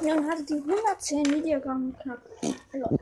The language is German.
Und dann hatte die 110 Wiedergaben geknackt. Also,